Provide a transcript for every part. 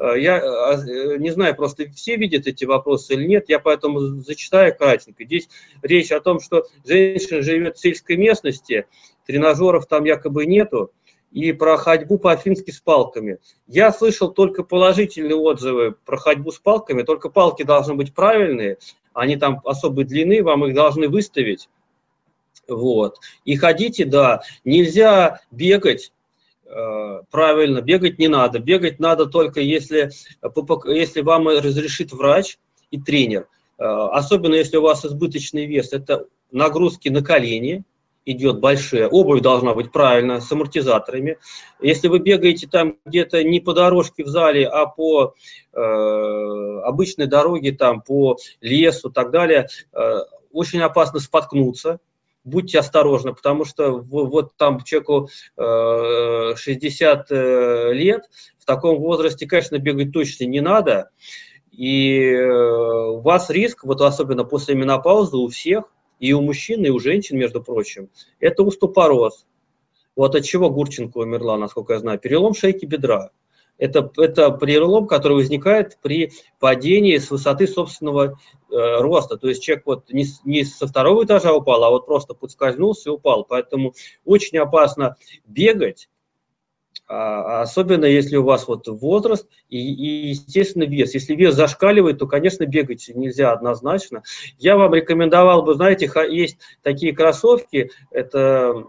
я не знаю, просто все видят эти вопросы или нет, я поэтому зачитаю кратенько. Здесь речь о том, что женщина живет в сельской местности, тренажеров там якобы нету, и про ходьбу по-фински с палками. Я слышал только положительные отзывы про ходьбу с палками, только палки должны быть правильные, они там особой длины, вам их должны выставить. Вот. И ходите, да, нельзя бегать, э, правильно, бегать не надо. Бегать надо только если, если вам разрешит врач и тренер. Э, особенно если у вас избыточный вес, это нагрузки на колени, идет большая, обувь должна быть правильно, с амортизаторами. Если вы бегаете там где-то не по дорожке в зале, а по э, обычной дороге, там, по лесу и так далее, э, очень опасно споткнуться. Будьте осторожны, потому что вот там человеку э, 60 э, лет, в таком возрасте, конечно, бегать точно не надо. И э, у вас риск, вот особенно после менопаузы у всех – и у мужчин, и у женщин, между прочим, это уступороз. Вот от чего Гурченко умерла, насколько я знаю, перелом шейки бедра. Это, это перелом, который возникает при падении с высоты собственного э, роста. То есть человек вот не, не со второго этажа упал, а вот просто подскользнулся и упал. Поэтому очень опасно бегать, а, особенно если у вас вот возраст и, и, естественно, вес. Если вес зашкаливает, то, конечно, бегать нельзя однозначно. Я вам рекомендовал бы, знаете, есть такие кроссовки, это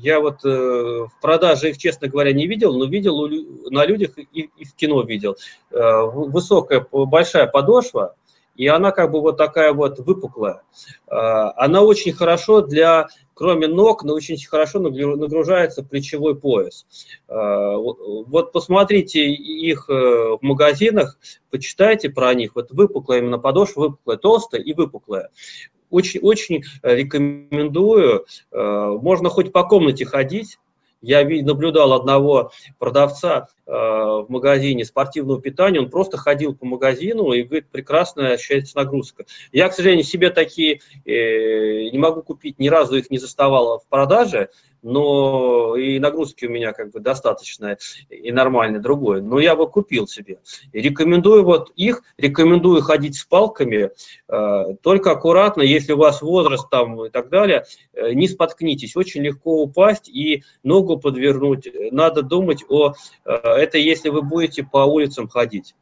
я вот э, в продаже их, честно говоря, не видел, но видел у, на людях и, и в кино видел. Э, высокая, большая подошва, и она как бы вот такая вот выпуклая. Э, она очень хорошо для кроме ног, но очень хорошо нагружается плечевой пояс. А, вот посмотрите их э, в магазинах, почитайте про них. Вот выпуклая именно подошва, выпуклая, толстая и выпуклая. Очень, очень рекомендую. Э, можно хоть по комнате ходить, я наблюдал одного продавца э, в магазине спортивного питания, он просто ходил по магазину и говорит, прекрасная ощущается нагрузка. Я, к сожалению, себе такие э, не могу купить, ни разу их не заставал в продаже, но и нагрузки у меня как бы достаточно и нормально другое. Но я бы купил себе. И рекомендую вот их, рекомендую ходить с палками, э, только аккуратно, если у вас возраст там и так далее, э, не споткнитесь, очень легко упасть и ногу подвернуть. Надо думать о, э, это если вы будете по улицам ходить.